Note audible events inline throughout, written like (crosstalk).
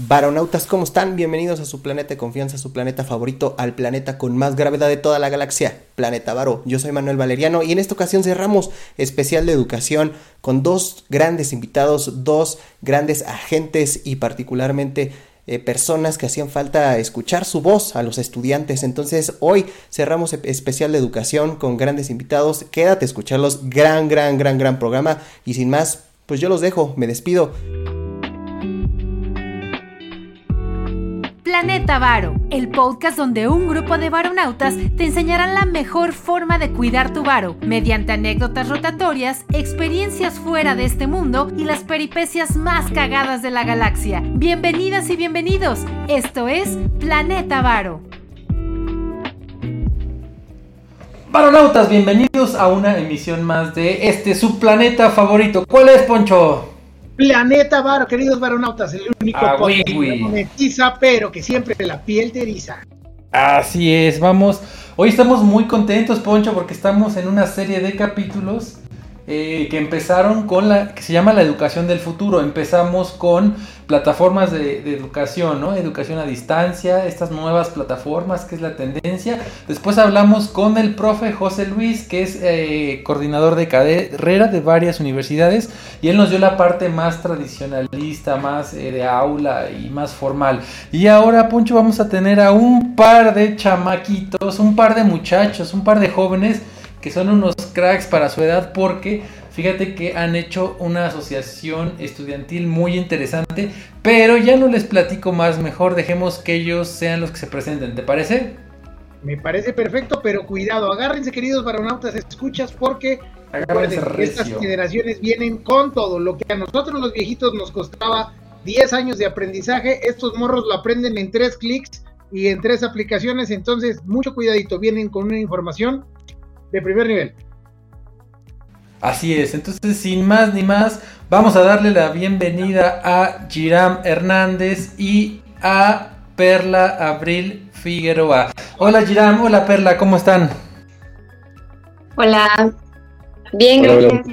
Baronautas, ¿cómo están? Bienvenidos a su planeta de confianza, su planeta favorito, al planeta con más gravedad de toda la galaxia, Planeta Varo. Yo soy Manuel Valeriano y en esta ocasión cerramos especial de educación con dos grandes invitados, dos grandes agentes y particularmente eh, personas que hacían falta escuchar su voz a los estudiantes. Entonces hoy cerramos especial de educación con grandes invitados. Quédate a escucharlos, gran, gran, gran, gran programa. Y sin más, pues yo los dejo, me despido. Planeta Varo, el podcast donde un grupo de varonautas te enseñarán la mejor forma de cuidar tu varo, mediante anécdotas rotatorias, experiencias fuera de este mundo y las peripecias más cagadas de la galaxia. Bienvenidas y bienvenidos, esto es Planeta Varo. Varonautas, bienvenidos a una emisión más de este su planeta favorito. ¿Cuál es, Poncho? Planeta Varo, queridos varonautas, el único ah, que monetiza, pero que siempre la piel te eriza. Así es, vamos. Hoy estamos muy contentos, Poncho, porque estamos en una serie de capítulos eh, que empezaron con la que se llama la educación del futuro. Empezamos con plataformas de, educación, ¿no? Educación a distancia, estas nuevas plataformas, que es la tendencia. Después hablamos con el profe José Luis, que es eh, coordinador de carrera de varias universidades, y él nos dio la parte más tradicionalista, más eh, de aula y más formal. Y ahora, Poncho, vamos a tener a un par de chamaquitos, un par de muchachos, un par de jóvenes que son unos cracks para su edad porque fíjate que han hecho una asociación estudiantil muy interesante, pero ya no les platico más, mejor dejemos que ellos sean los que se presenten, ¿te parece? Me parece perfecto, pero cuidado, agárrense queridos varonautas, escuchas porque estas generaciones vienen con todo, lo que a nosotros los viejitos nos costaba 10 años de aprendizaje, estos morros lo aprenden en tres clics y en tres aplicaciones, entonces mucho cuidadito, vienen con una información de primer nivel. Así es, entonces sin más ni más, vamos a darle la bienvenida a Giram Hernández y a Perla Abril Figueroa. Hola Giram, hola Perla, ¿cómo están? Hola, bien, gracias.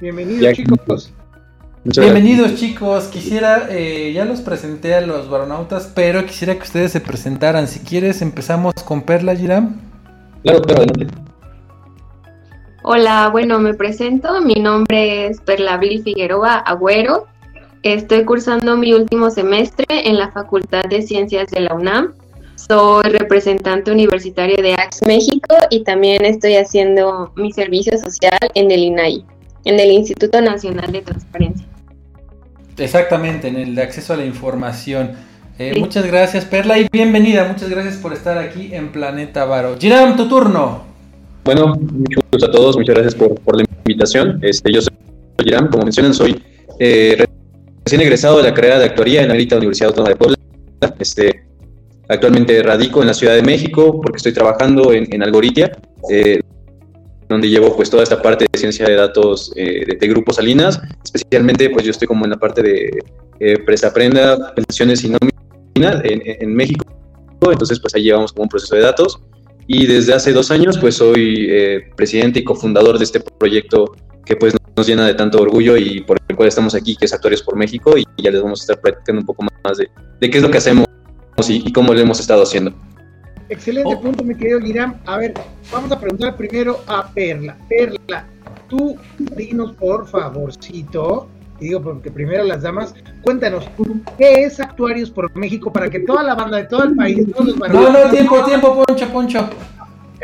Bienvenidos chicos. Bienvenidos chicos, quisiera, eh, ya los presenté a los baronautas, pero quisiera que ustedes se presentaran. Si quieres, empezamos con Perla, Giram. Claro, adelante. Hola, bueno, me presento. Mi nombre es Perlabril Figueroa Agüero. Estoy cursando mi último semestre en la Facultad de Ciencias de la UNAM. Soy representante universitario de AX México y también estoy haciendo mi servicio social en el INAI, en el Instituto Nacional de Transparencia. Exactamente, en el de acceso a la información. Eh, muchas gracias, Perla, y bienvenida. Muchas gracias por estar aquí en Planeta Varo. Giram, tu turno. Bueno, muchos a todos, muchas gracias por, la invitación. Este, yo soy Giram, como mencionan, soy eh, recién egresado de la carrera de actuaría en la Universidad Autónoma de Puebla. Este, actualmente radico en la Ciudad de México porque estoy trabajando en, en Algoritia, eh, donde llevo pues toda esta parte de ciencia de datos de, de, Grupo Salinas. Especialmente, pues yo estoy como en la parte de Presa Prenda, pensiones y nóminas en, México. Entonces, pues ahí llevamos como un proceso de datos. Y desde hace dos años, pues soy eh, presidente y cofundador de este proyecto que pues nos llena de tanto orgullo y por el cual estamos aquí, que es Actuarios por México, y ya les vamos a estar platicando un poco más de, de qué es lo que hacemos y, cómo lo hemos estado haciendo. Excelente oh. punto, mi querido Guiram. A ver, vamos a preguntar primero a Perla. Perla, tú dinos por favorcito digo porque primero las damas, cuéntanos, ¿qué es Actuarios por México para que toda la banda de todo el país, todos los No, no, tiempo, tiempo, Poncho, Poncho.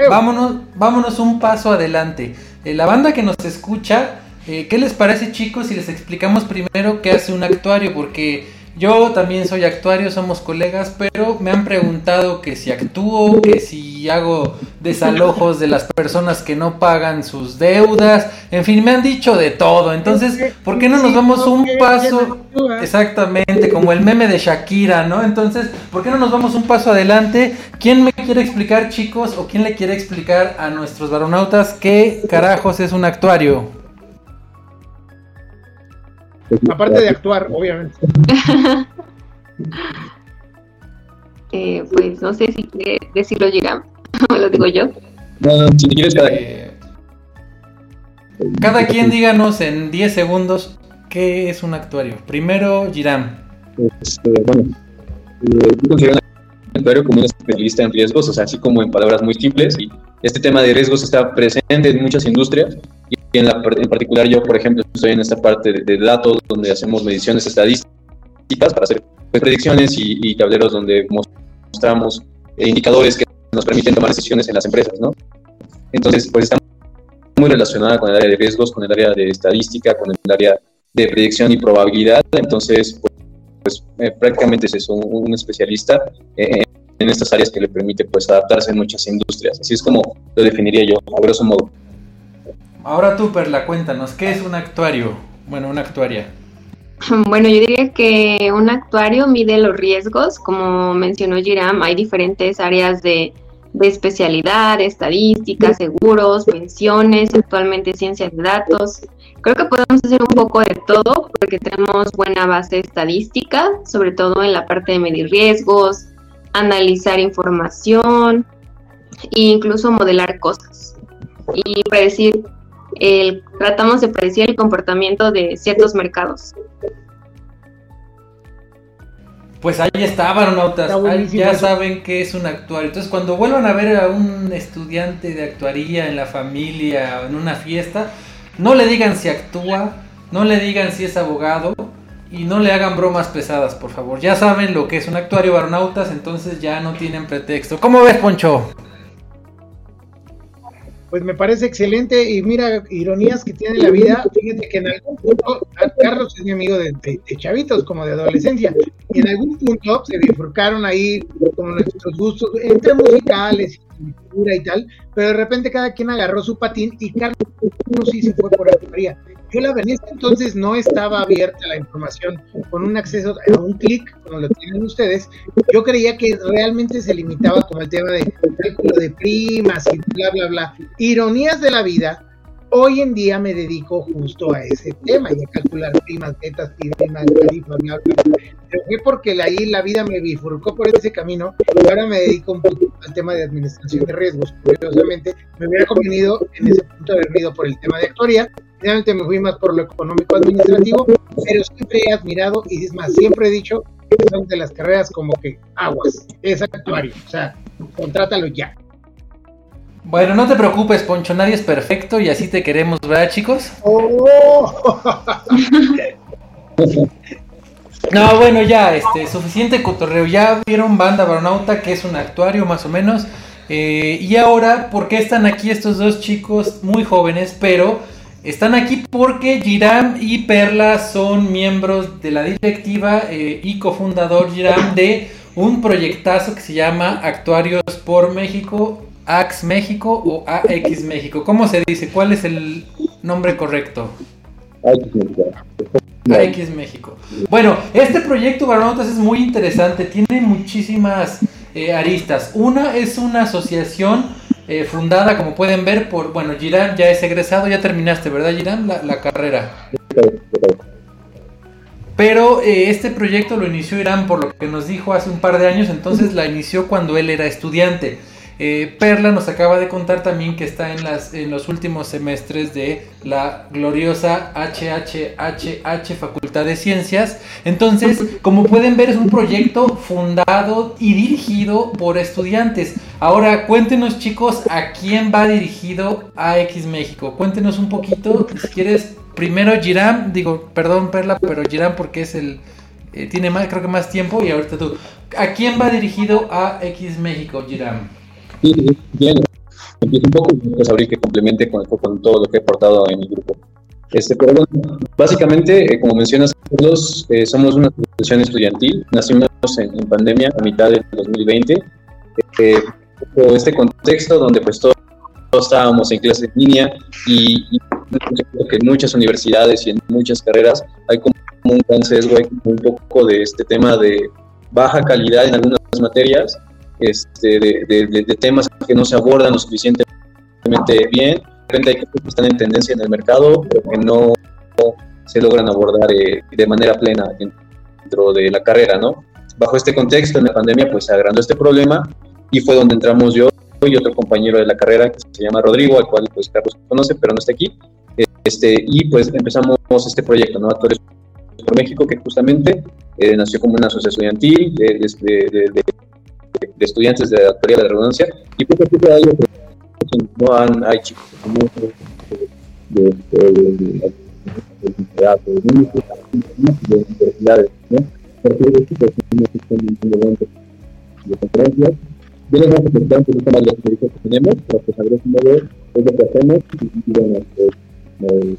Vámonos, vámonos un paso adelante. Eh, la banda que nos escucha, eh, ¿qué les parece chicos si les explicamos primero qué hace un actuario? Porque yo también soy actuario, somos colegas, pero me han preguntado que si actúo, que si hago desalojos de las personas que no pagan sus deudas, en fin, me han dicho de todo. Entonces, ¿por qué no nos vamos un paso exactamente como el meme de Shakira, ¿no? Entonces, ¿por qué no nos vamos un paso adelante? ¿Quién me quiere explicar, chicos, o quién le quiere explicar a nuestros varonautas qué carajos es un actuario? Aparte de actuar, obviamente. (laughs) eh, pues no sé si quiere decirlo Giram, o (laughs) lo digo yo. No, si quieres cada... Eh, cada quien díganos en 10 segundos qué es un actuario. Primero, Giram. este, bueno, eh, yo considero un actuario como un especialista en riesgos, o así como en palabras muy simples, y este tema de riesgos está presente en muchas industrias, y en, la, en particular yo, por ejemplo, estoy en esta parte de, datos, donde hacemos mediciones estadísticas para hacer pues, predicciones y, y tableros donde mostramos indicadores que nos permiten tomar decisiones en las empresas, ¿no? Entonces, pues está muy relacionada con el área de riesgos, con el área de estadística, con el área de predicción y probabilidad. Entonces, pues, pues eh, prácticamente es eso, un, especialista eh, en estas áreas que le permite pues adaptarse en muchas industrias. Así es como lo definiría yo, a grosso modo. Ahora tú, Perla, cuéntanos, ¿qué es un actuario? Bueno, una actuaria. (laughs) Bueno, yo diría que un actuario mide los riesgos, como mencionó Giram, hay diferentes áreas de, especialidad, estadística, seguros, pensiones, actualmente ciencia de datos. Creo que podemos hacer un poco de todo porque tenemos buena base estadística, sobre todo en la parte de medir riesgos, analizar información e incluso modelar cosas y predecir el, tratamos de predecir el comportamiento de ciertos mercados. Pues ahí está, varonautas. ya saben que es un actuario. Entonces, cuando vuelvan a ver a un estudiante de actuaría en la familia, en una fiesta, no le digan si actúa, no le digan si es abogado y no le hagan bromas pesadas, por favor. Ya saben lo que es un actuario varonautas, entonces ya no tienen pretexto. ¿Cómo ves, Poncho? Pues me parece excelente y mira, ironías que tiene la vida, fíjate que en algún punto, Carlos es mi amigo de, chavitos, como de adolescencia, y en algún punto se bifurcaron ahí como nuestros gustos, entre musicales y cultura y tal, pero de repente cada quien agarró su patín y Carlos sí se fue por la teoría. Yo la verdad entonces no estaba abierta la información con un acceso a un clic, como lo tienen ustedes. Yo creía que realmente se limitaba como el tema de cálculo de primas y bla, bla, bla. Ironías de la vida, hoy en día me dedico justo a ese tema y a calcular primas, metas, primas, tarifas, bla, bla, bla. Pero fue porque ahí la vida me bifurcó por ese camino y ahora me dedico un poco al tema de administración de riesgos. Curiosamente, me hubiera convenido en ese punto haber ido por el tema de actuaría Finalmente me fui más por lo económico administrativo, pero siempre he admirado y es más, siempre he dicho que son de las carreras como que aguas, es actuario, o sea, contrátalo ya. Bueno, no te preocupes, Poncho, nadie es perfecto y así te queremos, ¿verdad, chicos? Oh. no, bueno, ya, este, suficiente cotorreo. Ya vieron Banda Baronauta, que es un actuario más o menos. Eh, y ahora, ¿por qué están aquí estos dos chicos muy jóvenes, pero están aquí porque Giram y Perla son miembros de la directiva eh, y cofundador Giram de un proyectazo que se llama Actuarios por México, AX México o AX México. ¿Cómo se dice? ¿Cuál es el nombre correcto? AX México. Bueno, este proyecto, Baronotas, es muy interesante. Tiene muchísimas eh, aristas. Una es una asociación eh, fundada, como pueden ver, por, bueno, Girán ya es egresado, ya terminaste, ¿verdad, Girán? La, carrera. Pero eh, este proyecto lo inició Irán por lo que nos dijo hace un par de años, entonces la inició cuando él era estudiante. Eh, Perla nos acaba de contar también que está en, los últimos semestres de la gloriosa HHHH Facultad de Ciencias. Entonces, como pueden ver, es un proyecto fundado y dirigido por estudiantes. Ahora, cuéntenos chicos, ¿a quién va dirigido AX México? Cuéntenos un poquito, si quieres, primero Giram, digo, perdón Perla, pero Giram porque es el... Eh, tiene más, creo que más tiempo y ahorita tú. ¿A quién va dirigido AX México, Giram? Sí, bien. Empiezo un poco pues abrir que complemente con, con, todo lo que he aportado en el grupo. Este, pero bueno, básicamente, eh, como mencionas, todos eh, somos una asociación estudiantil. Nacimos en, pandemia a mitad del 2020. Eh, este contexto donde pues todos, estábamos en clases en línea y, y que en muchas universidades y en muchas carreras hay como un gran sesgo, hay como un poco de este tema de baja calidad en algunas materias este, de, temas que no se abordan lo suficientemente bien. De repente hay cosas que están en tendencia en el mercado, pero que no se logran abordar eh, de manera plena dentro de la carrera, ¿no? Bajo este contexto, en la pandemia, pues se agrandó este problema y fue donde entramos yo y otro compañero de la carrera que se llama Rodrigo, al cual pues Carlos conoce, pero no está aquí. Este, y pues empezamos este proyecto, ¿no? Actores por México, que justamente eh, nació como una asociación estudiantil de, estudiantes de actuaría de la redundancia, y poco a poco hay, no han, hay chicos de, de, de, de de universidades, ¿no? Porque de chicos de conferencias, vienen más importantes no son las experiencias que tenemos, pero pues a ver modo es lo que hacemos y, bueno, pues,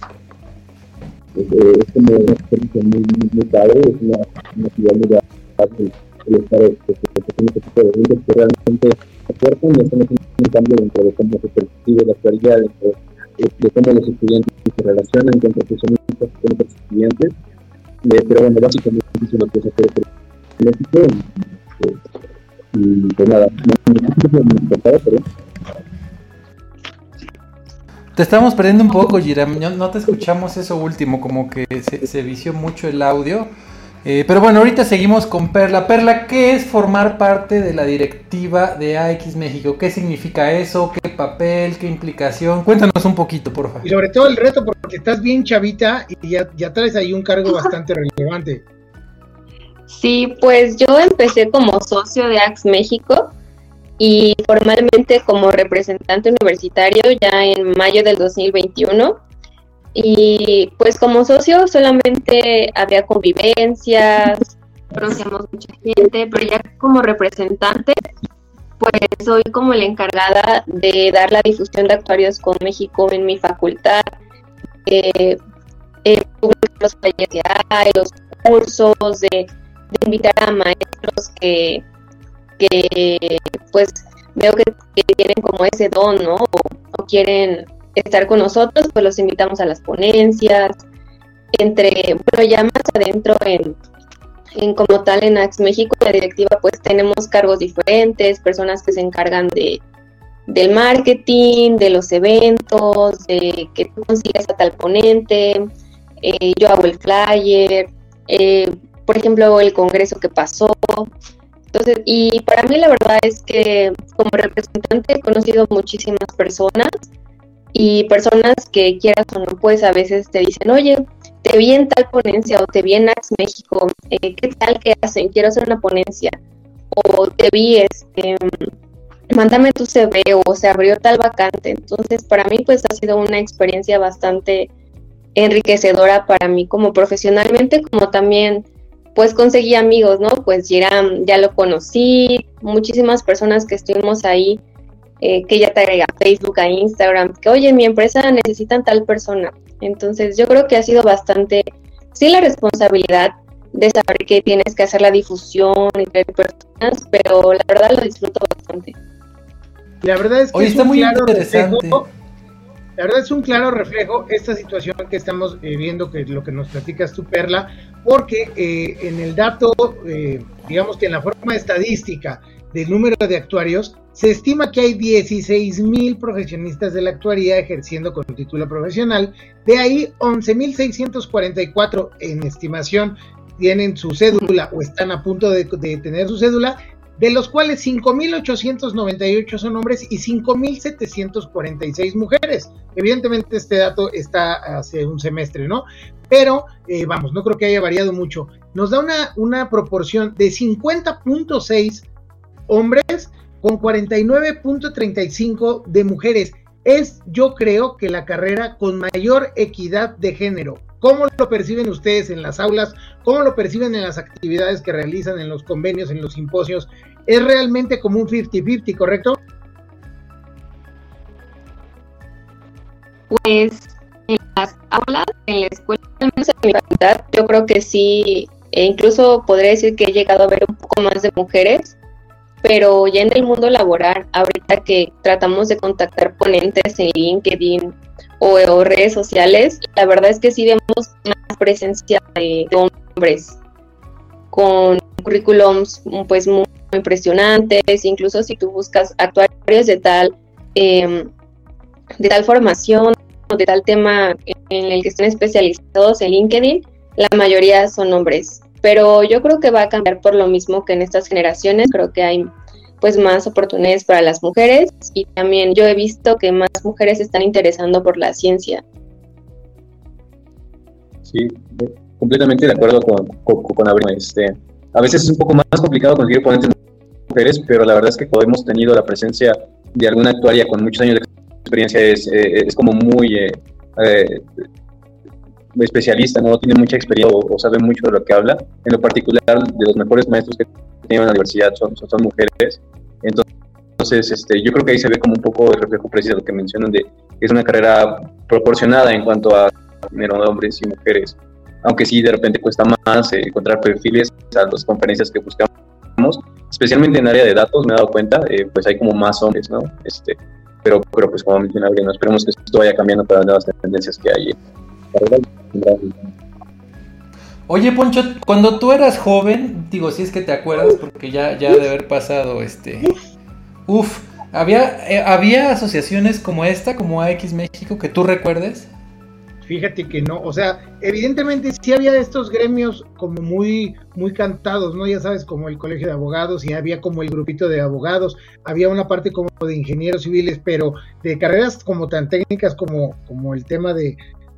es como una experiencia muy, muy, padre, es una, una actividad muy fácil estar este, este tipo de eventos que realmente aportan y hacen un cambio dentro de cómo se percibe la actualidad, dentro de cómo los estudiantes se relacionan con profesionistas, con otros estudiantes. Eh, pero bueno, básicamente es lo que se hace en México. Y, y pues nada, no, no, no, no, te estamos perdiendo un poco, Giram. No, te escuchamos eso último, como que se, vició mucho el audio. Eh, pero bueno, ahorita seguimos con Perla. Perla, ¿qué es formar parte de la directiva de AX México? ¿Qué significa eso? ¿Qué papel? ¿Qué implicación? Cuéntanos un poquito, por favor. Y sobre todo el reto, porque estás bien chavita y ya, ya traes ahí un cargo bastante relevante. Sí, pues yo empecé como socio de AX México y formalmente como representante universitario ya en mayo del 2021. Y pues como socio solamente había convivencias, conocíamos mucha gente, pero ya como representante, pues soy como la encargada de dar la difusión de actuarios con México en mi facultad, eh, eh, los talleres los cursos, de, invitar a maestros que que pues veo que, tienen como ese don, ¿no? O, quieren estar con nosotros, pues los invitamos a las ponencias, entre, bueno, ya más adentro en, en como tal en AX México, la directiva, pues tenemos cargos diferentes, personas que se encargan de del marketing, de los eventos, de que tú consigas a tal ponente, eh, yo hago el flyer, eh, por ejemplo, el congreso que pasó, entonces, y para mí la verdad es que como representante he conocido muchísimas personas y personas que quieras o no, pues a veces te dicen, oye, te vi en tal ponencia o te vi en Ax México, eh, ¿qué tal que hacen? Quiero hacer una ponencia. O te vi, este, mándame tu CV o se abrió tal vacante. Entonces, para mí pues ha sido una experiencia bastante enriquecedora para mí como profesionalmente, como también pues conseguí amigos, ¿no? Pues ya lo conocí, muchísimas personas que estuvimos ahí, eh, que ya te agrega a Facebook, a Instagram, que oye, mi empresa necesitan tal persona. Entonces yo creo que ha sido bastante, sí, la responsabilidad de saber que tienes que hacer la difusión entre personas, pero la verdad lo disfruto bastante. La verdad es que está muy interesante. La verdad es un claro reflejo esta situación que estamos eh, viendo, que lo que nos platicas tú, Perla, porque eh, en el dato, eh, digamos que en la forma estadística del número de actuarios, se estima que hay 16 mil profesionistas de la actuaría ejerciendo con título profesional, de ahí 11.644 en estimación tienen su cédula o están a punto de, tener su cédula de los cuales 5.898 son hombres y 5.746 mujeres. Evidentemente este dato está hace un semestre, ¿no? Pero, eh, vamos, no creo que haya variado mucho. Nos da una, una proporción de 50.6 hombres con 49.35 de mujeres. Es, yo creo, que la carrera con mayor equidad de género. ¿Cómo lo perciben ustedes en las aulas? ¿Cómo lo perciben en las actividades que realizan, en los convenios, en los simposios? es realmente como un 50-50, ¿correcto? Pues en las aulas, en la escuela, en mi facultad, yo creo que sí, e incluso podría decir que he llegado a ver un poco más de mujeres, pero ya en el mundo laboral, ahorita que tratamos de contactar ponentes en LinkedIn o, redes sociales, la verdad es que sí vemos más presencia de hombres con currículums pues muy impresionantes, incluso si tú buscas actuarios de tal, em, de tal formación o de tal tema en el que estén especializados en LinkedIn, la mayoría son hombres. Pero yo creo que va a cambiar por lo mismo que en estas generaciones, creo que hay pues más oportunidades para las mujeres y también yo he visto que más mujeres están interesando por la ciencia. Sí, completamente de acuerdo con, con, Abril. Este, a veces es un poco más complicado conseguir ponentes mujeres, pero la verdad es que cuando hemos tenido la presencia de alguna actuaria con muchos años de experiencia es, eh, es como muy eh, eh, especialista, ¿no? Tiene mucha experiencia o, sabe mucho de lo que habla. En lo particular, de los mejores maestros que tiene en la universidad son, son, mujeres. Entonces, este, yo creo que ahí se ve como un poco el reflejo preciso de lo que mencionan de que es una carrera proporcionada en cuanto a de hombres y mujeres. Aunque sí, de repente cuesta más eh, encontrar perfiles a las conferencias que buscamos, especialmente en área de datos, me he dado cuenta, eh, pues hay como más hombres, ¿no? Este, pero, pero pues como mencionaba, no esperemos que esto vaya cambiando para las nuevas tendencias que hay. Oye, Poncho, cuando tú eras joven, digo, si es que te acuerdas, porque ya, ya de haber pasado este. Uf, ¿había, eh, ¿había asociaciones como esta, como AX México, que tú recuerdes? Fíjate que no, o sea, evidentemente sí había estos gremios como muy, muy cantados, ¿no? Ya sabes, como el colegio de abogados y había como el grupito de abogados, había una parte como de ingenieros civiles, pero de carreras como tan técnicas como, como el tema de,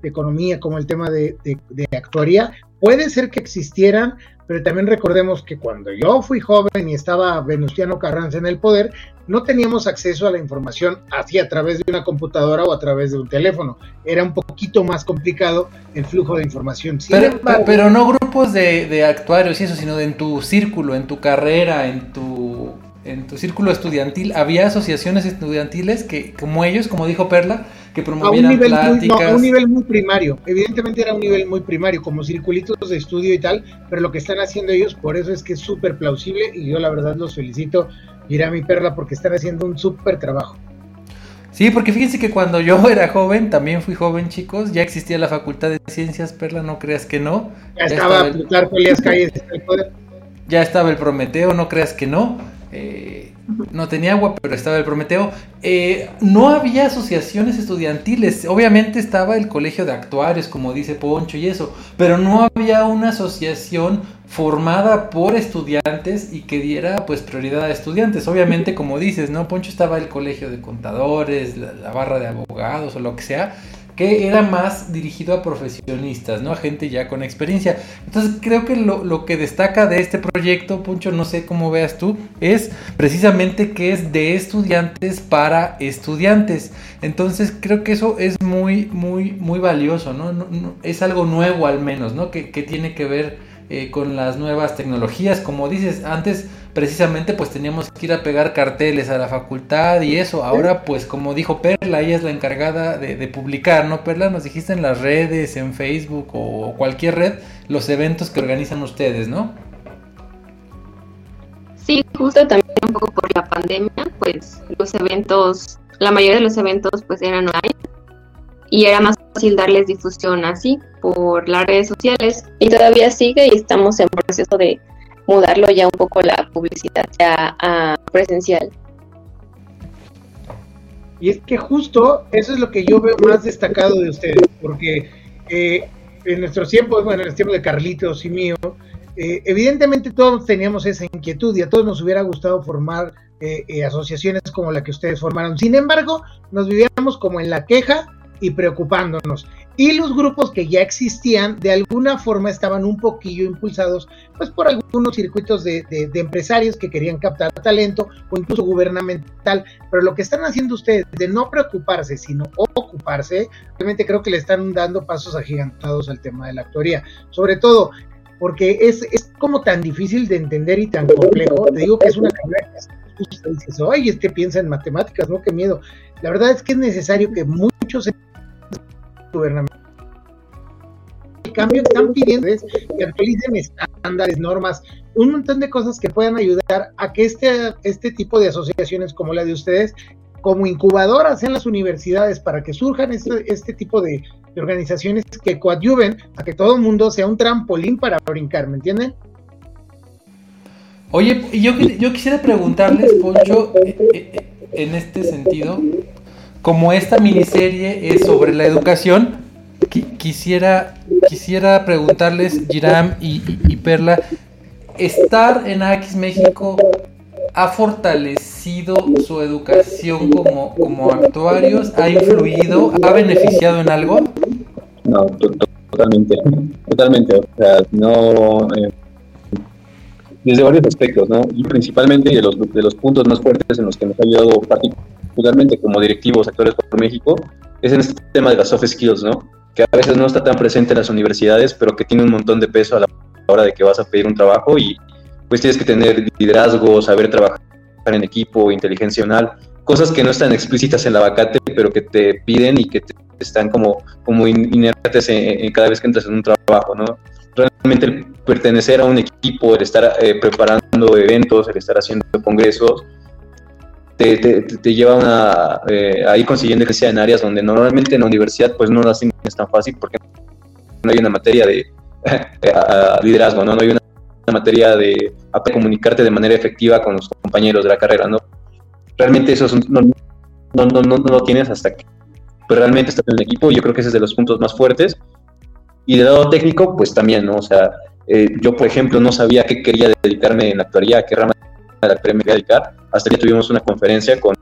economía, como el tema de, de, actuaría, puede ser que existieran, pero también recordemos que cuando yo fui joven y estaba Venustiano Carranza en el poder, no teníamos acceso a la información así a través de una computadora o a través de un teléfono. Era un poquito más complicado el flujo de información. pero, no grupos de, de actuarios y eso, sino en tu círculo, en tu carrera, en tu en tu círculo estudiantil había asociaciones estudiantiles que, como ellos, como dijo Perla, que a un nivel pláticas. Muy, a un nivel muy primario. Evidentemente era un nivel muy primario, como circulitos de estudio y tal, pero lo que están haciendo ellos, por eso es que es súper plausible y yo la verdad los felicito, a mi Perla, porque están haciendo un súper trabajo. Sí, porque fíjense que cuando yo (laughs) era joven, también fui joven, chicos, ya existía la Facultad de Ciencias, Perla, no creas que no. Ya, estaba, Plutarco Elías Calles el poder. (laughs) Ya estaba el Prometeo, no creas que no. Eh, no tenía agua, pero estaba el Prometeo. Eh, no había asociaciones estudiantiles. Obviamente estaba el colegio de actuarios, como dice Poncho y eso, pero no había una asociación formada por estudiantes y que diera pues prioridad a estudiantes. Obviamente, como dices, ¿no? Poncho estaba el colegio de contadores, la barra de abogados o lo que sea que era más dirigido a profesionistas, ¿no? A gente ya con experiencia. Entonces creo que lo, que destaca de este proyecto, Puncho, no sé cómo veas tú, es precisamente que es de estudiantes para estudiantes. Entonces creo que eso es muy, muy, muy valioso, ¿no? es algo nuevo al menos, ¿no? Que, que tiene que ver eh, con las nuevas tecnologías. Como dices, antes precisamente pues teníamos que ir a pegar carteles a la facultad y eso. Ahora pues como dijo Perla, ella es la encargada de, publicar, ¿no? Perla, nos dijiste en las redes, en Facebook o cualquier red, los eventos que organizan ustedes, ¿no? Sí, justo también un poco por la pandemia, pues los eventos, la mayoría de los eventos pues eran online y era más fácil darles difusión así por las redes sociales y todavía sigue y estamos en proceso de mudarlo ya un poco la publicidad ya a presencial. Y es que justo eso es lo que yo veo más destacado de ustedes, porque eh, en nuestros tiempos, bueno, en el tiempo de Carlitos y mío, eh, evidentemente todos teníamos esa inquietud y a todos nos hubiera gustado formar eh, asociaciones como la que ustedes formaron. Sin embargo, nos vivíamos como en la queja y preocupándonos. Y los grupos que ya existían, de alguna forma estaban un poquillo impulsados, pues por algunos circuitos de, empresarios que querían captar talento o incluso gubernamental. Pero lo que están haciendo ustedes de no preocuparse, sino ocuparse, realmente creo que le están dando pasos agigantados al tema de la actuaría. Sobre todo porque es, es como tan difícil de entender y tan complejo. Te digo que es una carrera que dices, oye, es que piensa en matemáticas, no, qué miedo. La verdad es que es necesario que muchos gubernamental. El cambio están pidiendo es que actualicen estándares, normas, un montón de cosas que puedan ayudar a que este, este tipo de asociaciones como la de ustedes, como incubadoras en las universidades para que surjan este, este tipo de, organizaciones que coadyuven a que todo el mundo sea un trampolín para brincar, ¿me entienden? Oye, yo, yo quisiera preguntarles, Poncho, eh, eh, en este sentido, como esta miniserie es sobre la educación, quisiera, quisiera preguntarles, Giram y, Perla, ¿estar en AX México ha fortalecido su educación como, como actuarios? ¿Ha influido? ¿Ha beneficiado en algo? No, totalmente, totalmente. O sea, no. Eh, desde varios aspectos, ¿no? Y principalmente de los, de los puntos más fuertes en los que nos ha ayudado particularmente como directivos, actores por México, es en este tema de las soft skills, ¿no? Que a veces no está tan presente en las universidades, pero que tiene un montón de peso a la hora de que vas a pedir un trabajo y pues tienes que tener liderazgo, saber trabajar en equipo, inteligencia cosas que no están explícitas en la vacate, pero que te piden y que te están como, como inertes en, cada vez que entras en un trabajo, ¿no? Realmente el pertenecer a un equipo, el estar eh, preparando eventos, el estar haciendo congresos, te, te, lleva una, eh, a ir consiguiendo experiencia en áreas donde normalmente en la universidad pues no lo hacen es tan fácil porque no hay una materia de (laughs) liderazgo, ¿no? No hay una materia de comunicarte de manera efectiva con los compañeros de la carrera, ¿no? Realmente eso no, no, no, no, lo tienes hasta que realmente estás en el equipo yo creo que ese es de los puntos más fuertes. Y de lado técnico, pues también, ¿no? O sea, eh, yo, por ejemplo, no sabía qué quería dedicarme en la actualidad, a qué rama de la actualidad me quería dedicar, hasta que tuvimos una conferencia con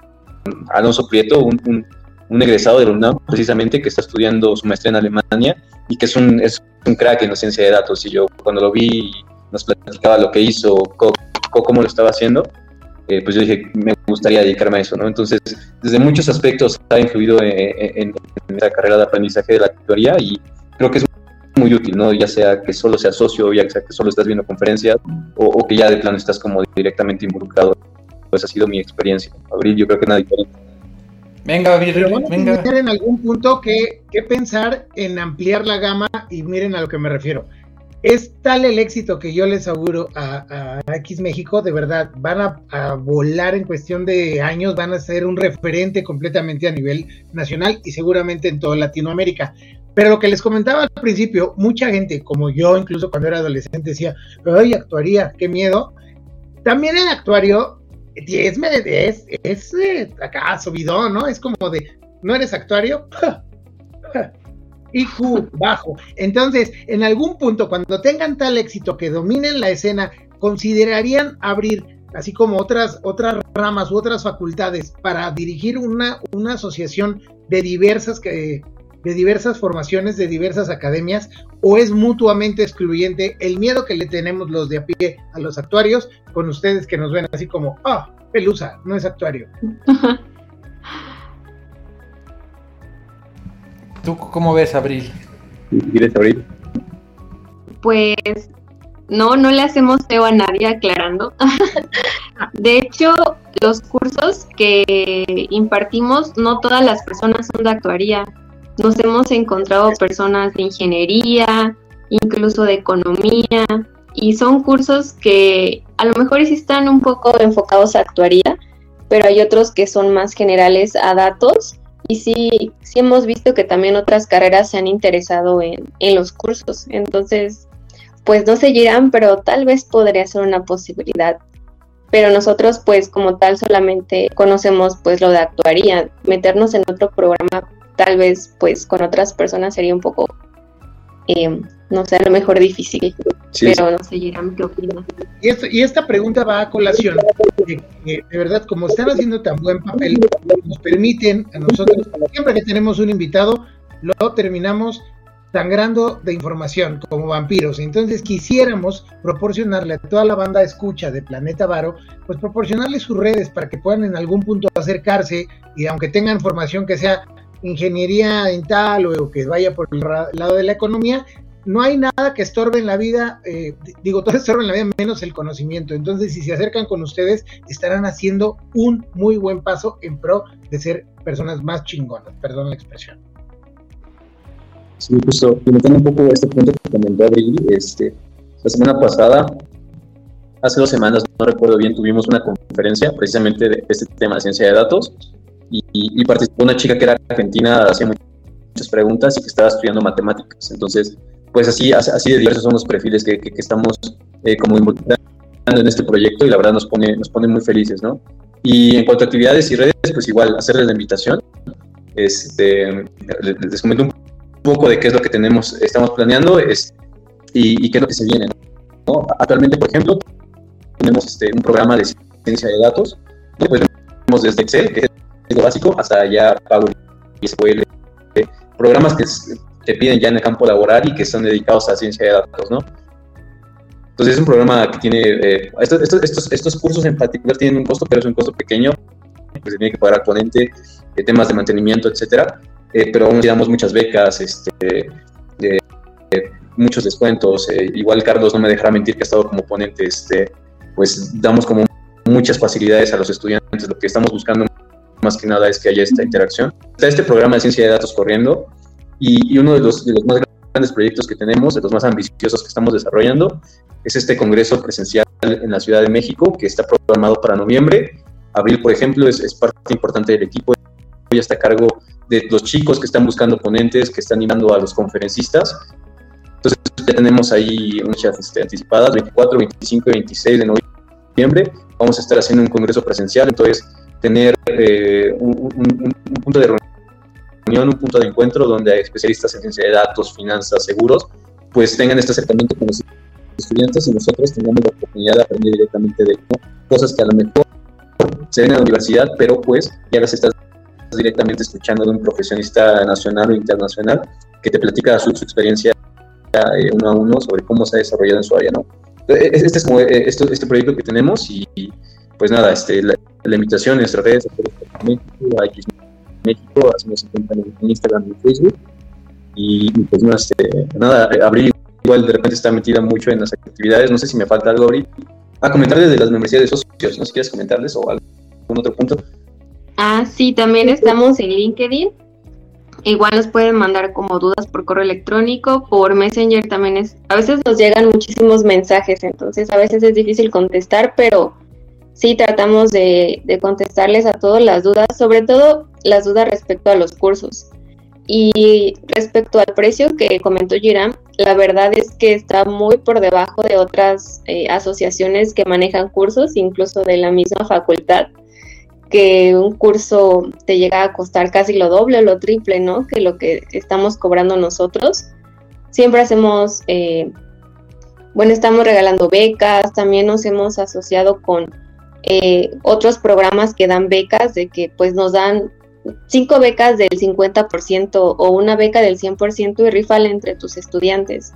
Alonso Prieto, un, un, egresado de la UNAM, precisamente, que está estudiando su maestría en Alemania y que es un, es un crack en la ciencia de datos. Y yo, cuando lo vi, nos platicaba lo que hizo, cómo, lo estaba haciendo, eh, pues yo dije, me gustaría dedicarme a eso, ¿no? Entonces, desde muchos aspectos ha influido en, esa carrera de aprendizaje de la teoría y creo que es muy útil, ¿no? Ya sea que solo seas socio, ya sea que solo estás viendo conferencias o, que ya de plano estás como directamente involucrado. Pues ha sido mi experiencia. Abril, yo creo que nada diferente. Venga, Abril, venga. en algún punto que, que pensar en ampliar la gama y miren a lo que me refiero es tal el éxito que yo les auguro a, X México, de verdad, van a, volar en cuestión de años, van a ser un referente completamente a nivel nacional y seguramente en toda Latinoamérica. Pero lo que les comentaba al principio, mucha gente, como yo incluso cuando era adolescente, decía, ay, actuaría, qué miedo. También el actuario es, es, es eh, acá subidón, ¿no? Es como de, ¿no eres actuario? (laughs) IQ bajo. Entonces, en algún punto, cuando tengan tal éxito que dominen la escena, considerarían abrir, así como otras, otras ramas u otras facultades, para dirigir una, una asociación de diversas, de diversas formaciones, de diversas academias, o es mutuamente excluyente el miedo que le tenemos los de a pie a los actuarios, con ustedes que nos ven así como, ah, Pelusa, no es actuario. (laughs) ¿Tú cómo ves, Abril? ¿Quieres, Abril? Pues no, no le hacemos feo a nadie aclarando. (laughs) de hecho, los cursos que impartimos, no todas las personas son de actuaría. Nos hemos encontrado personas de ingeniería, incluso de economía, y son cursos que a lo mejor sí están un poco enfocados a actuaría, pero hay otros que son más generales a datos y sí, sí hemos visto que también otras carreras se han interesado en, los cursos. Entonces, pues no seguirán, pero tal vez podría ser una posibilidad. Pero nosotros, pues como tal, solamente conocemos pues lo de actuaría. Meternos en otro programa, tal vez pues con otras personas sería un poco eh, no sé, a lo mejor difícil, pero no sé, ¿qué opinas? Y, esto, y esta pregunta va a colación, de, de, verdad, como están haciendo tan buen papel, nos permiten a nosotros, siempre que tenemos un invitado, lo terminamos sangrando de información como vampiros. Entonces quisiéramos proporcionarle a toda la banda escucha de Planeta Varo, pues proporcionarle sus redes para que puedan en algún punto acercarse y aunque tengan formación que sea ingeniería en tal o que vaya por el lado de la economía, no hay nada que estorbe en la vida, eh, digo, todo estorbe en la vida menos el conocimiento. Entonces, si se acercan con ustedes, estarán haciendo un muy buen paso en pro de ser personas más chingonas, perdón la expresión. Sí, justo, comentando un poco este punto que comentó Abril, este, la semana pasada, hace dos semanas, no recuerdo bien, tuvimos una conferencia precisamente de este tema de ciencia de datos y, y participó una chica que era argentina, hacía muchas preguntas y que estaba estudiando matemáticas. Entonces, pues así, así de diversos son los perfiles que, que, estamos eh, como involucrando en este proyecto y la verdad nos pone, nos pone muy felices, ¿no? Y en cuanto a actividades y redes, pues igual hacerles la invitación. Este, les comento un poco de qué es lo que tenemos, estamos planeando es, y, y qué es lo que se viene. ¿no? Actualmente, por ejemplo, tenemos este, un programa de ciencia de datos, pues desde Excel, que es lo básico, hasta ya Power y SQL, programas que que piden ya en el campo laboral y que están dedicados a ciencia de datos, ¿no? Entonces es un programa que tiene, eh, estos, estos, estos, cursos en particular tienen un costo, pero es un costo pequeño, pues se tiene que pagar al ponente, eh, temas de mantenimiento, etcétera, eh, pero aún damos muchas becas, este, muchos descuentos, igual Carlos no me dejará mentir que ha estado como ponente, este, pues damos como muchas facilidades a los estudiantes, lo que estamos buscando más que nada es que haya esta interacción. Está este programa de ciencia de datos corriendo y, uno de los, de los más grandes proyectos que tenemos, de los más ambiciosos que estamos desarrollando, es este congreso presencial en la Ciudad de México que está programado para noviembre. Abril, por ejemplo, es, parte importante del equipo. Hoy está a cargo de los chicos que están buscando ponentes, que están animando a los conferencistas. Entonces ya tenemos ahí muchas este, anticipadas, 24, 25 y 26 de noviembre. Vamos a estar haciendo un congreso presencial, entonces tener eh, un, punto de reunión, un punto de encuentro donde hay especialistas en ciencia de datos, finanzas, seguros, pues tengan este acercamiento con los estudiantes y nosotros tengamos la oportunidad de aprender directamente de cosas que a lo mejor se ven en la universidad, pero pues ya las estás directamente escuchando de un profesionista nacional o internacional que te platica su, experiencia eh, uno a uno sobre cómo se ha desarrollado en su área, ¿no? E, este es como eh, este, este proyecto que tenemos y, pues nada, este, la, invitación en nuestras redes, México, a X México, hacemos en Instagram y Facebook y, pues no, este, nada, abrir igual de repente está metida mucho en las actividades. No sé si me falta algo ahorita. A comentarles de las membresías de socios. No sé si quieres comentarles o algún otro punto. Ah, sí, también estamos en LinkedIn. Igual nos pueden mandar como dudas por correo electrónico, por Messenger también es. A veces nos llegan muchísimos mensajes, entonces a veces es difícil contestar, pero sí tratamos de, contestarles a todas las dudas, sobre todo las dudas respecto a los cursos. Y respecto al precio que comentó Giram, la verdad es que está muy por debajo de otras eh, asociaciones que manejan cursos, incluso de la misma facultad, que un curso te llega a costar casi lo doble o lo triple, ¿no? Que lo que estamos cobrando nosotros. Siempre hacemos, eh, bueno, estamos regalando becas, también nos hemos asociado con eh, otros programas que dan becas, de que pues nos dan cinco becas del 50% o una beca del 100% y rifal entre tus estudiantes.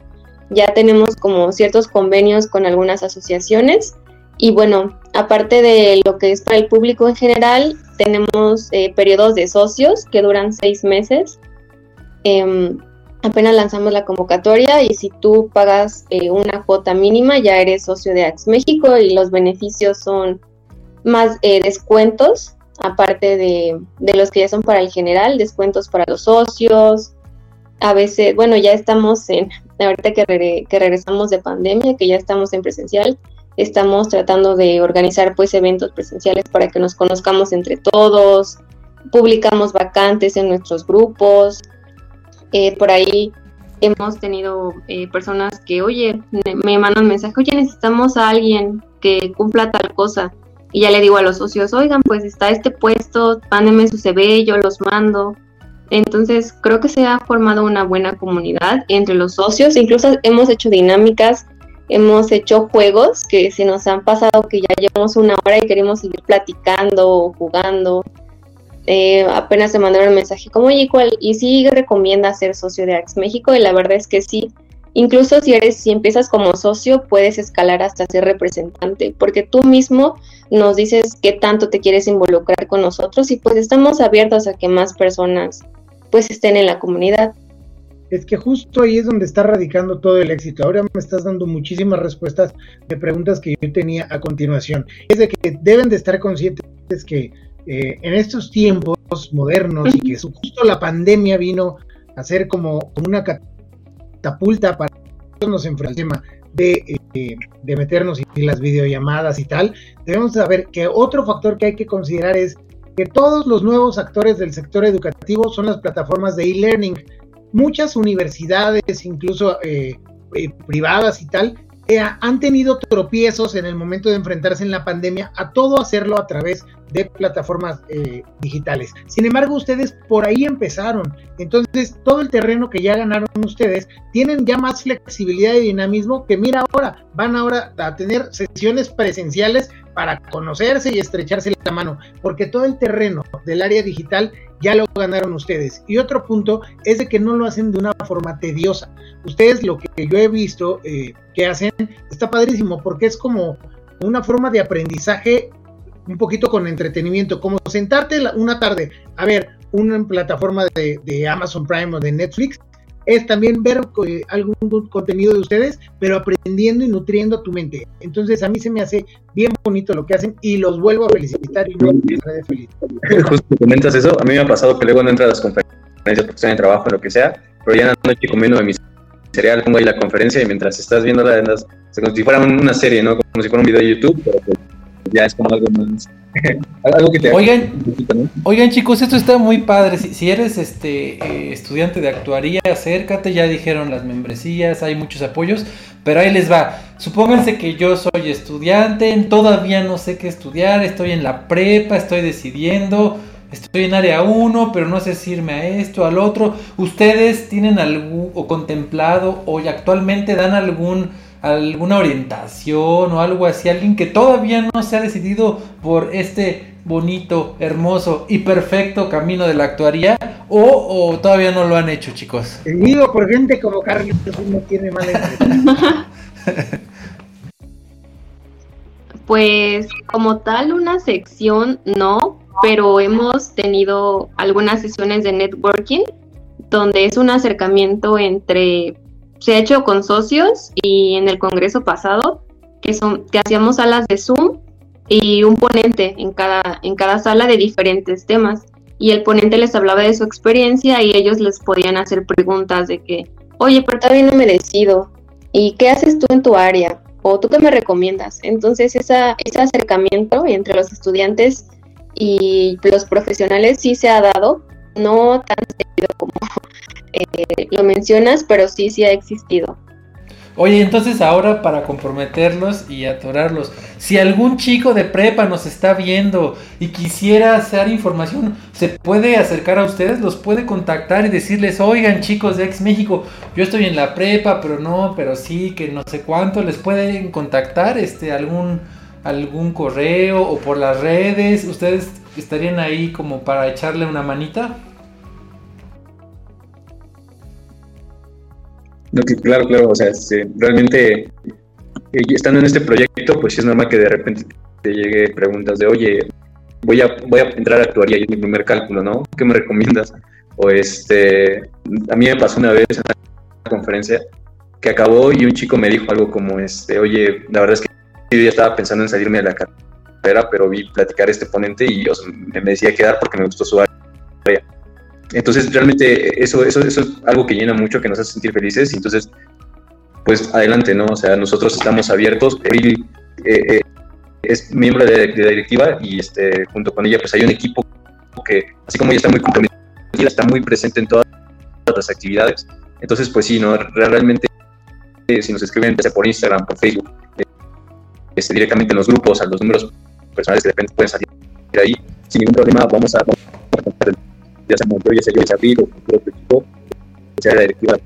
Ya tenemos como ciertos convenios con algunas asociaciones y bueno, aparte de lo que es para el público en general, tenemos eh, periodos de socios que duran seis meses. Em, apenas lanzamos la convocatoria y si tú pagas eh, una cuota mínima ya eres socio de Ax México y los beneficios son más eh, descuentos aparte de, los que ya son para el general, descuentos para los socios. A veces, bueno, ya estamos en, ahorita que, que regresamos de pandemia, que ya estamos en presencial, estamos tratando de organizar pues eventos presenciales para que nos conozcamos entre todos, publicamos vacantes en nuestros grupos, eh, por ahí hemos tenido eh, personas que, oye, me mandan mensaje, oye, necesitamos a alguien que cumpla tal cosa y ya le digo a los socios, oigan, pues está este puesto, mándenme su CV, yo los mando. Entonces creo que se ha formado una buena comunidad entre los socios, incluso hemos hecho dinámicas, hemos hecho juegos que si nos han pasado que ya llevamos una hora y queremos seguir platicando o jugando. Eh, apenas se mandaron un mensaje como, oye, ¿cuál? Y sí recomienda ser socio de Ax México y la verdad es que sí, Incluso si eres, si empiezas como socio, puedes escalar hasta ser representante, porque tú mismo nos dices qué tanto te quieres involucrar con nosotros y pues estamos abiertos a que más personas pues estén en la comunidad. Es que justo ahí es donde está radicando todo el éxito. Ahora me estás dando muchísimas respuestas de preguntas que yo tenía a continuación. Es de que deben de estar conscientes que eh, en estos tiempos modernos y que justo la pandemia vino a ser como, como una catapulta para nos enfrentamos al tema de, eh, de meternos en las videollamadas y tal, debemos saber que otro factor que hay que considerar es que todos los nuevos actores del sector educativo son las plataformas de e-learning. Muchas universidades, incluso eh, eh, privadas y tal, han tenido tropiezos en el momento de enfrentarse en la pandemia a todo hacerlo a través de plataformas eh, digitales. Sin embargo, ustedes por ahí empezaron. Entonces, todo el terreno que ya ganaron ustedes tienen ya más flexibilidad y dinamismo que mira ahora, van ahora a tener sesiones presenciales para conocerse y estrecharse la mano, porque todo el terreno del área digital ya lo ganaron ustedes. Y otro punto es de que no lo hacen de una forma tediosa. Ustedes lo que yo he visto eh, que hacen está padrísimo porque es como una forma de aprendizaje un poquito con entretenimiento, como sentarte una tarde a ver una plataforma de, de Amazon Prime o de Netflix es también ver eh, algún contenido de ustedes, pero aprendiendo y nutriendo tu mente. Entonces a mí se me hace bien bonito lo que hacen y los vuelvo a felicitar y no de feliz. (laughs) Justo comentas eso, a mí me ha pasado que luego no entro a las conferencias porque estoy en trabajo lo que sea, pero ya en la noche comiendo de mi cereal pongo ahí la conferencia y mientras estás viendo la andas, como si fuera una serie, ¿no? Como si fuera un video de YouTube, pero pues ya es como algo más (laughs) algo que te oigan, oigan chicos, esto está muy padre. Si, eres este eh, estudiante de actuaría, acércate, ya dijeron las membresías, hay muchos apoyos, pero ahí les va. Supónganse que yo soy estudiante, todavía no sé qué estudiar, estoy en la prepa, estoy decidiendo, estoy en área 1, pero no sé si irme a esto, al otro. ¿Ustedes tienen algún o contemplado o actualmente dan algún alguna orientación o algo así, alguien que todavía no se ha decidido por este bonito, hermoso y perfecto camino de la actuaría o, todavía no lo han hecho, chicos. Digo por gente como Carlos no tiene mala (laughs) Pues como tal una sección no, pero hemos tenido algunas sesiones de networking donde es un acercamiento entre se ha hecho con socios y en el congreso pasado, que, son, que hacíamos salas de Zoom y un ponente en cada, en cada sala de diferentes temas. Y el ponente les hablaba de su experiencia y ellos les podían hacer preguntas de que, oye, pero todavía no me decido. ¿Y qué haces tú en tu área? ¿O tú qué me recomiendas? Entonces ese acercamiento entre los estudiantes y los profesionales sí se ha dado, no tan seguido como (laughs) eh, lo mencionas, pero sí, sí ha existido. Oye, entonces ahora para comprometerlos y atorarlos, si algún chico de prepa nos está viendo y quisiera hacer información, ¿se puede acercar a ustedes? ¿Los puede contactar y decirles, oigan chicos de Ex México, yo estoy en la prepa, pero no, pero sí, que no sé cuánto, ¿les pueden contactar este, algún, algún correo o por las redes? ¿Ustedes estarían ahí como para echarle una manita? claro, claro, o sea, este, realmente eh, estando en este proyecto, pues es normal que de repente te llegue preguntas de, oye, voy a, voy a entrar a actuar y es mi primer cálculo, ¿no? ¿Qué me recomiendas? O este, a mí me pasó una vez en una conferencia que acabó y un chico me dijo algo como, este, oye, la verdad es que yo ya estaba pensando en salirme de la carrera, pero vi platicar este ponente y me decía quedar porque me gustó su área. Entonces, realmente eso, eso, eso es algo que llena mucho, que nos hace sentir felices. Y entonces, pues adelante, ¿no? O sea, nosotros estamos abiertos. Él eh, eh, es miembro de, la directiva y este, junto con ella, pues hay un equipo que, así como ella está muy comprometida, está muy presente en todas las actividades. Entonces, pues sí, ¿no? Realmente, eh, si nos escriben, por Instagram, por Facebook, este, directamente en los grupos, a los números personales que de repente pueden salir ahí, sin ningún problema, vamos a, vamos a ya sea Montoya, sea yo, sea o otro equipo, sea la directiva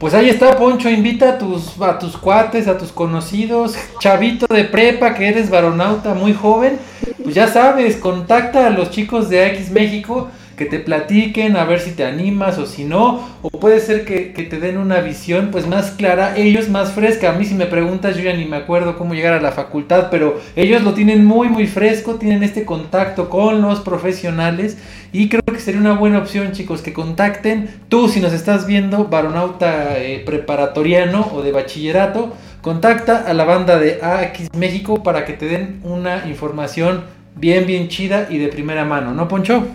pues ahí está, Poncho, invita a tus, a tus cuates, a tus conocidos, chavito de prepa, que eres varonauta muy joven, pues ya sabes, contacta a los chicos de X México que te platiquen, a ver si te animas o si no, o puede ser que, te den una visión pues más clara, ellos más fresca. A mí si me preguntas yo ya ni me acuerdo cómo llegar a la facultad, pero ellos lo tienen muy muy fresco, tienen este contacto con los profesionales y creo que sería una buena opción chicos que contacten, tú si nos estás viendo, varonauta eh, preparatoriano o de bachillerato, contacta a la banda de AX México para que te den una información bien bien chida y de primera mano, ¿no Poncho?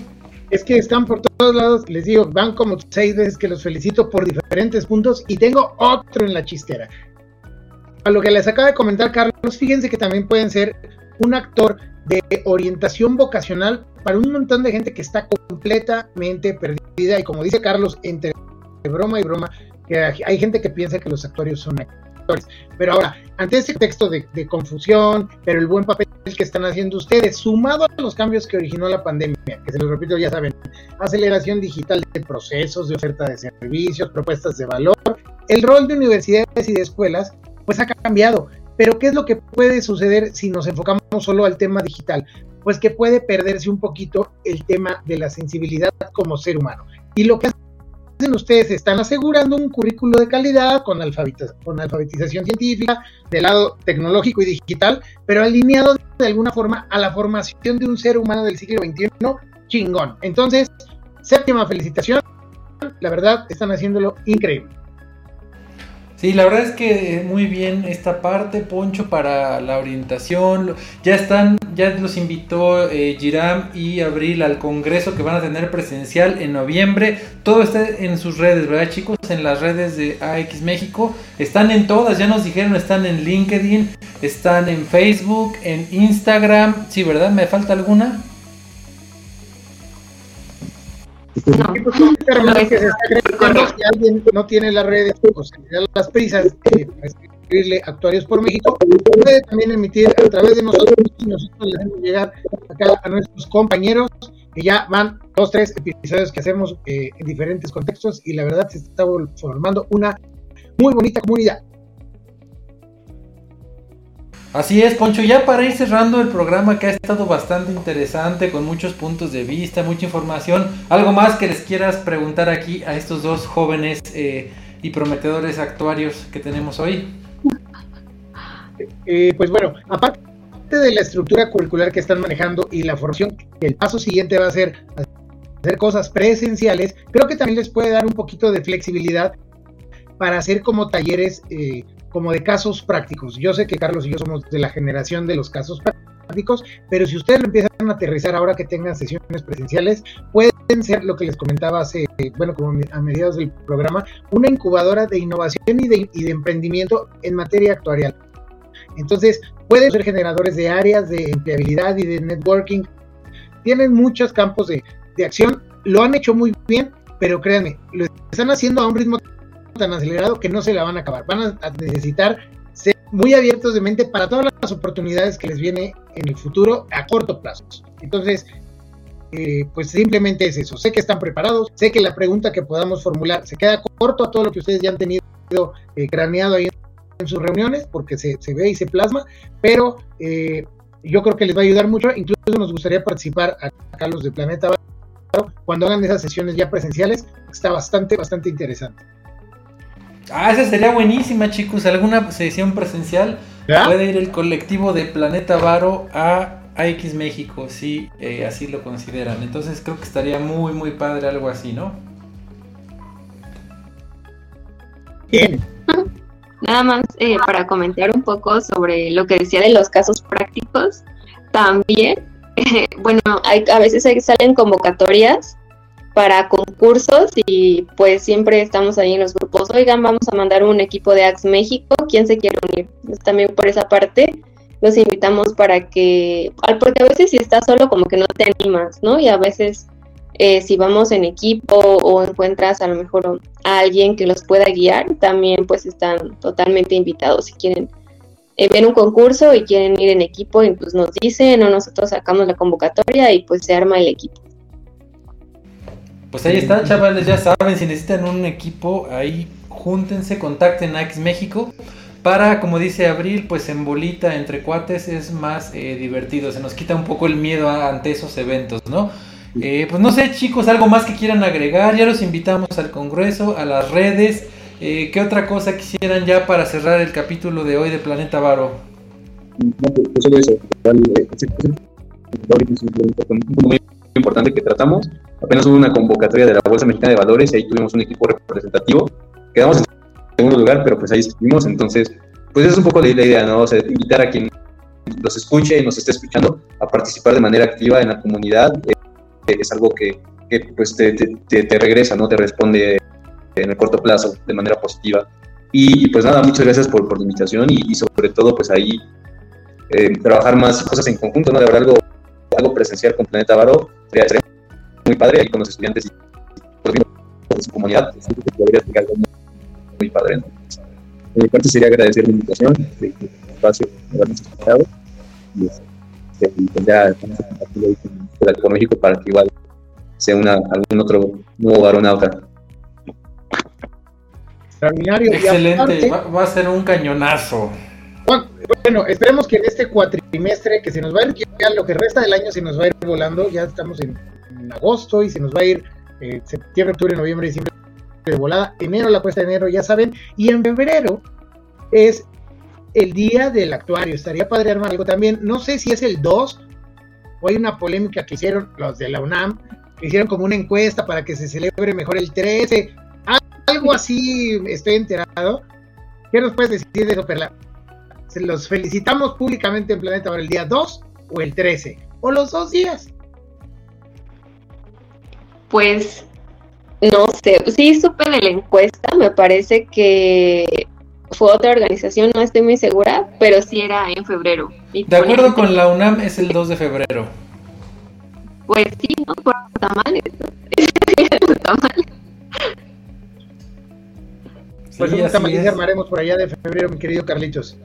Es que están por todos lados, les digo, van como seis veces que los felicito por diferentes puntos y tengo otro en la chistera. A lo que les acaba de comentar Carlos, fíjense que también pueden ser un actor de orientación vocacional para un montón de gente que está completamente perdida y como dice Carlos, entre broma y broma, hay gente que piensa que los actores son pero ahora, ante ese texto de, confusión, pero el buen papel que están haciendo ustedes, sumado a los cambios que originó la pandemia, que se los repito, ya saben, aceleración digital de procesos, de oferta de servicios, propuestas de valor, el rol de universidades y de escuelas, pues ha cambiado. Pero ¿qué es lo que puede suceder si nos enfocamos solo al tema digital? pues que puede perderse un poquito el tema de la sensibilidad como ser humano. Y lo que ustedes están asegurando un currículo de calidad con, con alfabetización científica, del lado tecnológico y digital, pero alineado de alguna forma a la formación de un ser humano del siglo XXI chingón. Entonces, séptima felicitación, la verdad, están haciéndolo increíble. Sí, la verdad es que muy bien esta parte, Poncho, para la orientación. Ya están, ya los invitó eh, Giram y Abril al congreso que van a tener presencial en noviembre. Todo está en sus redes, ¿verdad, chicos? En las redes de AX México. Están en todas, ya nos dijeron, están en LinkedIn, están en Facebook, en Instagram. Sí, ¿verdad? ¿Me falta alguna? No. que se está si alguien no tiene las redes o se le da las prisas eh, para escribirle Actuarios por México, puede también emitir a través de nosotros y nosotros le hacemos llegar acá a nuestros compañeros que ya van dos, tres episodios que hacemos eh, en diferentes contextos y la verdad se está formando una muy bonita comunidad. Así es, Poncho, ya para ir cerrando el programa que ha estado bastante interesante, con muchos puntos de vista, mucha información, ¿algo más que les quieras preguntar aquí a estos dos jóvenes eh, y prometedores actuarios que tenemos hoy? Eh, pues bueno, aparte de la estructura curricular que están manejando y la formación, el paso siguiente va a ser hacer cosas presenciales, creo que también les puede dar un poquito de flexibilidad para hacer como talleres eh, como de casos prácticos. Yo sé que Carlos y yo somos de la generación de los casos prácticos, pero si ustedes lo empiezan a aterrizar ahora que tengan sesiones presenciales, pueden ser lo que les comentaba hace, bueno, como a mediados del programa, una incubadora de innovación y de, emprendimiento en materia actuarial. Entonces, pueden ser generadores de áreas de empleabilidad y de networking. Tienen muchos campos de, de acción, lo han hecho muy bien, pero créanme, lo están haciendo a un ritmo tan acelerado que no se la van a acabar. Van a, necesitar ser muy abiertos de mente para todas las oportunidades que les viene en el futuro a corto plazo. Entonces, eh, pues simplemente es eso. Sé que están preparados, sé que la pregunta que podamos formular se queda corto a todo lo que ustedes ya han tenido eh, craneado ahí en sus reuniones, porque se, ve y se plasma, pero eh, yo creo que les va a ayudar mucho. Incluso nos gustaría participar acá los de Planeta cuando hagan esas sesiones ya presenciales. Está bastante, bastante interesante. Ah, esa sería buenísima, chicos. ¿Alguna sesión presencial? Puede ir el colectivo de Planeta Varo a AX México, si eh, así lo consideran. Entonces creo que estaría muy, muy padre algo así, ¿no? Bien. Nada más eh, para comentar un poco sobre lo que decía de los casos prácticos. También, (laughs) bueno, hay, a veces salen convocatorias para concursos y pues siempre estamos ahí en los grupos. Oigan, vamos a mandar un equipo de Ax México, ¿quién se quiere unir? Pues, también por esa parte los invitamos para que, porque a veces si estás solo como que no te animas, ¿no? Y a veces eh, si vamos en equipo o encuentras a lo mejor a alguien que los pueda guiar, también pues están totalmente invitados si quieren eh, ver un concurso y quieren ir en equipo y pues nos dicen o nosotros sacamos la convocatoria y pues se arma el equipo. Pues ahí está, chavales, ya saben, si necesitan un equipo, ahí júntense, contacten a X México. Para, como dice Abril, pues en bolita entre cuates es más eh, divertido, se nos quita un poco el miedo ante esos eventos, ¿no? Eh, pues no sé, chicos, algo más que quieran agregar, ya los invitamos al Congreso, a las redes. Eh, ¿Qué otra cosa quisieran ya para cerrar el capítulo de hoy de Planeta Varo? No, pues solo eso, muy importante que tratamos apenas hubo una convocatoria de la Bolsa Mexicana de Valores y ahí tuvimos un equipo representativo. Quedamos en segundo lugar, pero pues ahí estuvimos. Entonces, pues es un poco la, idea, ¿no? O sea, invitar a quien los escuche y nos esté escuchando a participar de manera activa en la comunidad. Eh, es algo que, que pues te, te, te, regresa, ¿no? Te responde en el corto plazo de manera positiva. Y, pues nada, muchas gracias por, por la invitación y, sobre todo pues ahí eh, trabajar más cosas en conjunto, ¿no? De verdad algo, algo presencial con Planeta Varo sería muy padre ahí con los estudiantes y con su comunidad. Podría ser algo muy, muy padre. ¿no? De mi parte sería agradecer la invitación, el espacio que habernos escuchado y este, ya estamos en contacto con México para que igual sea una, algún otro nuevo varonauta. Extraordinario. Excelente, va, va, a ser un cañonazo. Bueno, esperemos que en este cuatrimestre que se nos va a ir, lo que resta del año se nos va a ir volando, ya estamos en, agosto y se nos va a ir eh, septiembre, octubre, noviembre, diciembre de volada, enero, la cuesta de enero, ya saben, y en febrero es el día del actuario, estaría padre armar algo también, no sé si es el 2 o hay una polémica que hicieron los de la UNAM, que hicieron como una encuesta para que se celebre mejor el 13, algo así estoy enterado. ¿Qué nos puedes decir de eso, Perla? ¿Se los felicitamos públicamente en Planeta para el día 2 o el 13? ¿O los dos días? Pues no sé, sí supe de la encuesta, me parece que fue otra organización, no estoy muy segura, pero sí era en febrero. De acuerdo con la UNAM es el 2 de febrero. Pues sí, no por tamales. (laughs) tamales. Pues sí, un armaremos por allá de febrero, mi querido Carlitos.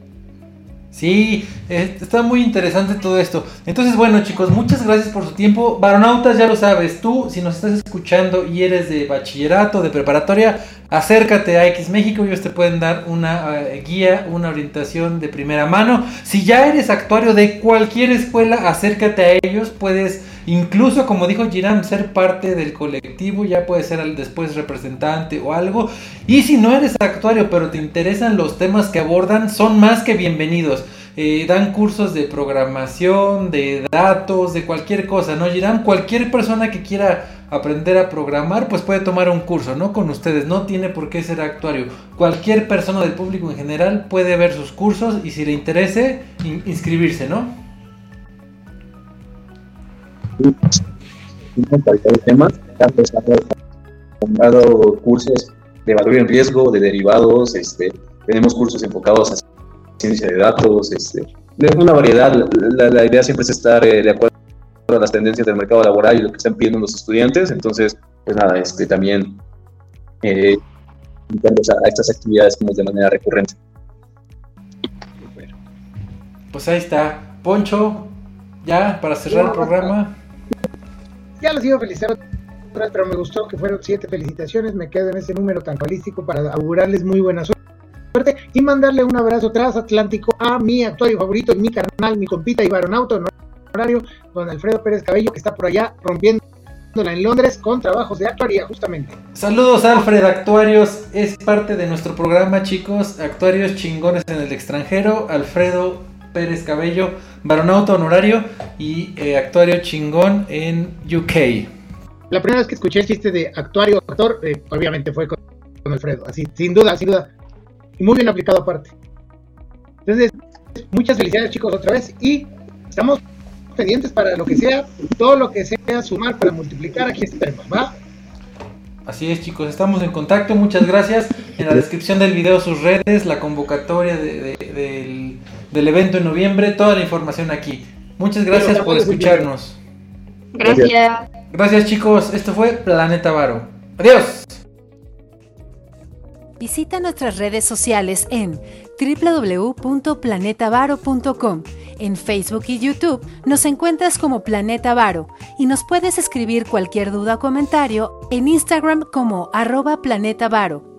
Sí, está muy interesante todo esto. Entonces, bueno, chicos, muchas gracias por su tiempo. Baronautas, ya lo sabes, tú, si nos estás escuchando y eres de bachillerato, de preparatoria, acércate a X México. Ellos te pueden dar una eh, guía, una orientación de primera mano. Si ya eres actuario de cualquier escuela, acércate a ellos. Puedes Incluso, como dijo Giram, ser parte del colectivo, ya puede ser después representante o algo. Y si no eres actuario, pero te interesan los temas que abordan, son más que bienvenidos. Eh, dan cursos de programación, de datos, de cualquier cosa, ¿no? Giram, cualquier persona que quiera aprender a programar, pues puede tomar un curso, ¿no? Con ustedes, no tiene por qué ser actuario. Cualquier persona del público en general puede ver sus cursos y si le interese, inscribirse, ¿no? Temas, han dado cursos de valor en riesgo, de derivados, este, tenemos cursos enfocados a ciencia de datos, este, de una variedad. La, idea siempre es estar eh, de acuerdo a las tendencias del mercado laboral y lo que están pidiendo los estudiantes. Entonces, pues nada, este, también eh, a estas actividades como de manera recurrente. Pues ahí está. Poncho, ya para cerrar el programa. Ya los iba a felicitar pero me gustó que fueron siete felicitaciones. Me quedo en ese número tan falístico para augurarles muy buena suerte y mandarle un abrazo transatlántico a mi actuario favorito, mi carnal, mi compita y varonauto horario, don Alfredo Pérez Cabello, que está por allá rompiendo en Londres con trabajos de actuaría justamente. Saludos Alfred, Actuarios es parte de nuestro programa chicos, Actuarios chingones en el extranjero, Alfredo Pérez Cabello, baronauto honorario y eh, actuario chingón en UK. La primera vez que escuché el chiste de actuario actor, eh, obviamente fue con, Alfredo, así, sin duda, sin duda. Y muy bien aplicado aparte. Entonces, muchas felicidades chicos otra vez y estamos pendientes para lo que sea, todo lo que sea sumar para multiplicar, aquí estaremos, ¿va? Así es chicos, estamos en contacto, muchas gracias. En la descripción del video sus redes, la convocatoria del del evento en noviembre, toda la información aquí. Muchas gracias por escucharnos. Gracias. Gracias chicos, esto fue Planeta Varo. Adiós. Visita nuestras redes sociales en www.planetavaro.com. En Facebook y YouTube nos encuentras como Planeta Varo y nos puedes escribir cualquier duda o comentario en Instagram como arroba Planeta Varo.